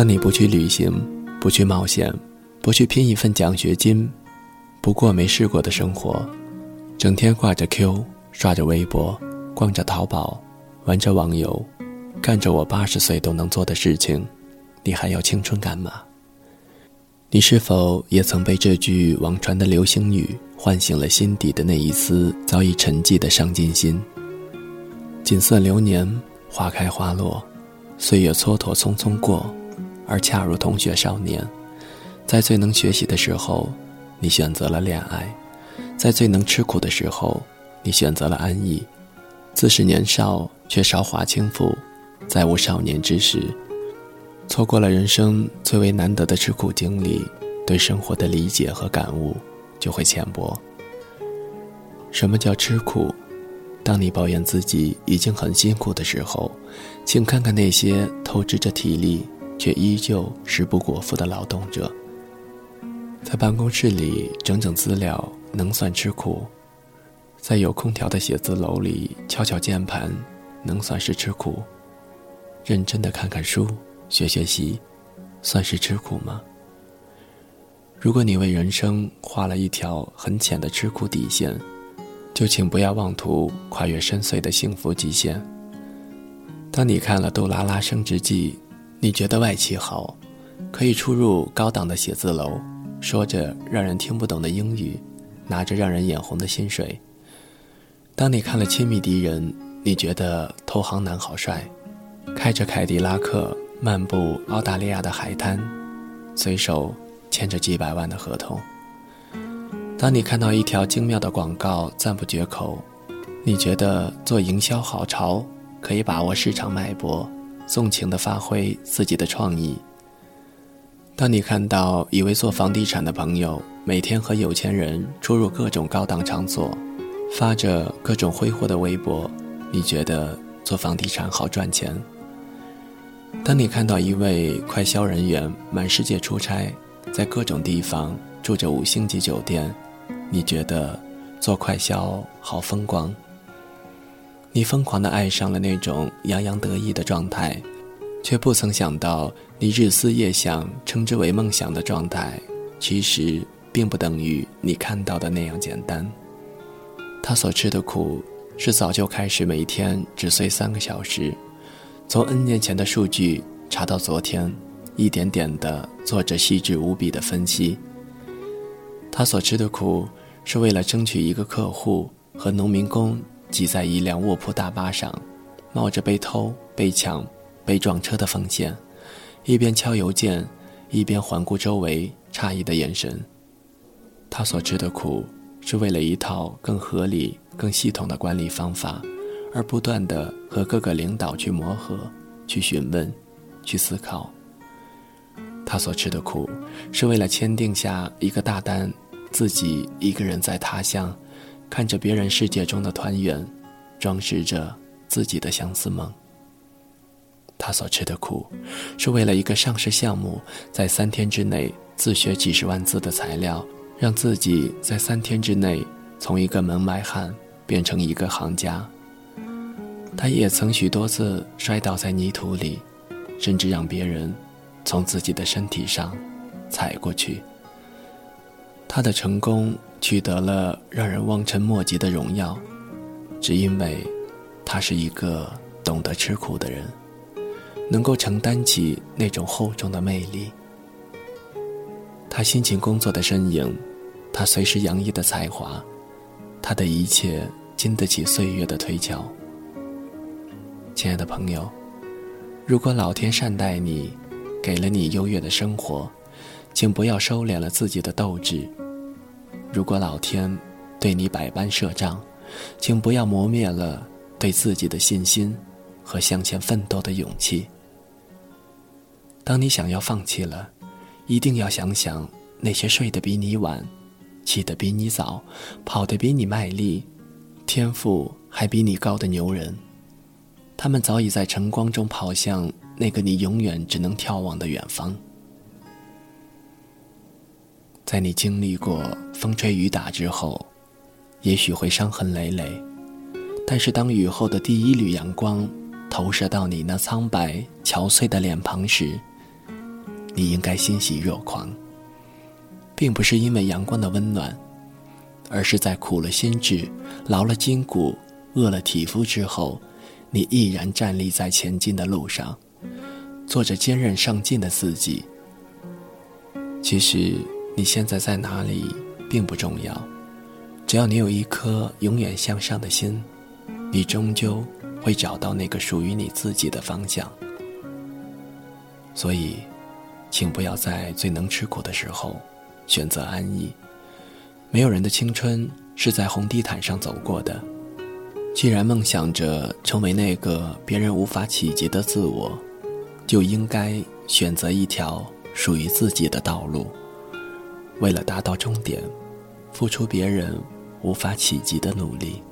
当你不去旅行，不去冒险，不去拼一份奖学金，不过没试过的生活，整天挂着 Q，刷着微博，逛着淘宝，玩着网游，干着我八十岁都能做的事情，你还要青春干嘛？你是否也曾被这句网传的流行语唤醒了心底的那一丝早已沉寂的上进心？锦瑟流年，花开花落，岁月蹉跎匆匆过。而恰如同学少年，在最能学习的时候，你选择了恋爱；在最能吃苦的时候，你选择了安逸。自是年少，却韶华轻浮，再无少年之时，错过了人生最为难得的吃苦经历，对生活的理解和感悟就会浅薄。什么叫吃苦？当你抱怨自己已经很辛苦的时候，请看看那些透支着体力。却依旧食不果腹的劳动者，在办公室里整整资料能算吃苦；在有空调的写字楼里敲敲键盘，能算是吃苦；认真的看看书、学学习，算是吃苦吗？如果你为人生画了一条很浅的吃苦底线，就请不要妄图跨越深邃的幸福极限。当你看了《杜拉拉升职记》。你觉得外企好，可以出入高档的写字楼，说着让人听不懂的英语，拿着让人眼红的薪水。当你看了《亲密敌人》，你觉得投行男好帅，开着凯迪拉克漫步澳大利亚的海滩，随手签着几百万的合同。当你看到一条精妙的广告赞不绝口，你觉得做营销好潮，可以把握市场脉搏。纵情地发挥自己的创意。当你看到一位做房地产的朋友每天和有钱人出入各种高档场所，发着各种挥霍的微博，你觉得做房地产好赚钱？当你看到一位快销人员满世界出差，在各种地方住着五星级酒店，你觉得做快销好风光？你疯狂地爱上了那种洋洋得意的状态，却不曾想到，你日思夜想、称之为梦想的状态，其实并不等于你看到的那样简单。他所吃的苦，是早就开始每天只睡三个小时，从 N 年前的数据查到昨天，一点点地做着细致无比的分析。他所吃的苦，是为了争取一个客户和农民工。挤在一辆卧铺大巴上，冒着被偷、被抢、被撞车的风险，一边敲邮件，一边环顾周围诧异的眼神。他所吃的苦，是为了一套更合理、更系统的管理方法，而不断的和各个领导去磨合、去询问、去思考。他所吃的苦，是为了签订下一个大单，自己一个人在他乡。看着别人世界中的团圆，装饰着自己的相思梦。他所吃的苦，是为了一个上市项目，在三天之内自学几十万字的材料，让自己在三天之内从一个门外汉变成一个行家。他也曾许多次摔倒在泥土里，甚至让别人从自己的身体上踩过去。他的成功。取得了让人望尘莫及的荣耀，只因为他是一个懂得吃苦的人，能够承担起那种厚重的魅力。他辛勤工作的身影，他随时洋溢的才华，他的一切经得起岁月的推敲。亲爱的朋友，如果老天善待你，给了你优越的生活，请不要收敛了自己的斗志。如果老天对你百般设障，请不要磨灭了对自己的信心和向前奋斗的勇气。当你想要放弃了，一定要想想那些睡得比你晚、起得比你早、跑得比你卖力、天赋还比你高的牛人，他们早已在晨光中跑向那个你永远只能眺望的远方。在你经历过风吹雨打之后，也许会伤痕累累，但是当雨后的第一缕阳光投射到你那苍白憔悴的脸庞时，你应该欣喜若狂，并不是因为阳光的温暖，而是在苦了心智、劳了筋骨、饿了体肤之后，你毅然站立在前进的路上，做着坚韧上进的自己。其实你现在在哪里并不重要，只要你有一颗永远向上的心，你终究会找到那个属于你自己的方向。所以，请不要在最能吃苦的时候选择安逸。没有人的青春是在红地毯上走过的。既然梦想着成为那个别人无法企及的自我，就应该选择一条属于自己的道路。为了达到终点，付出别人无法企及的努力。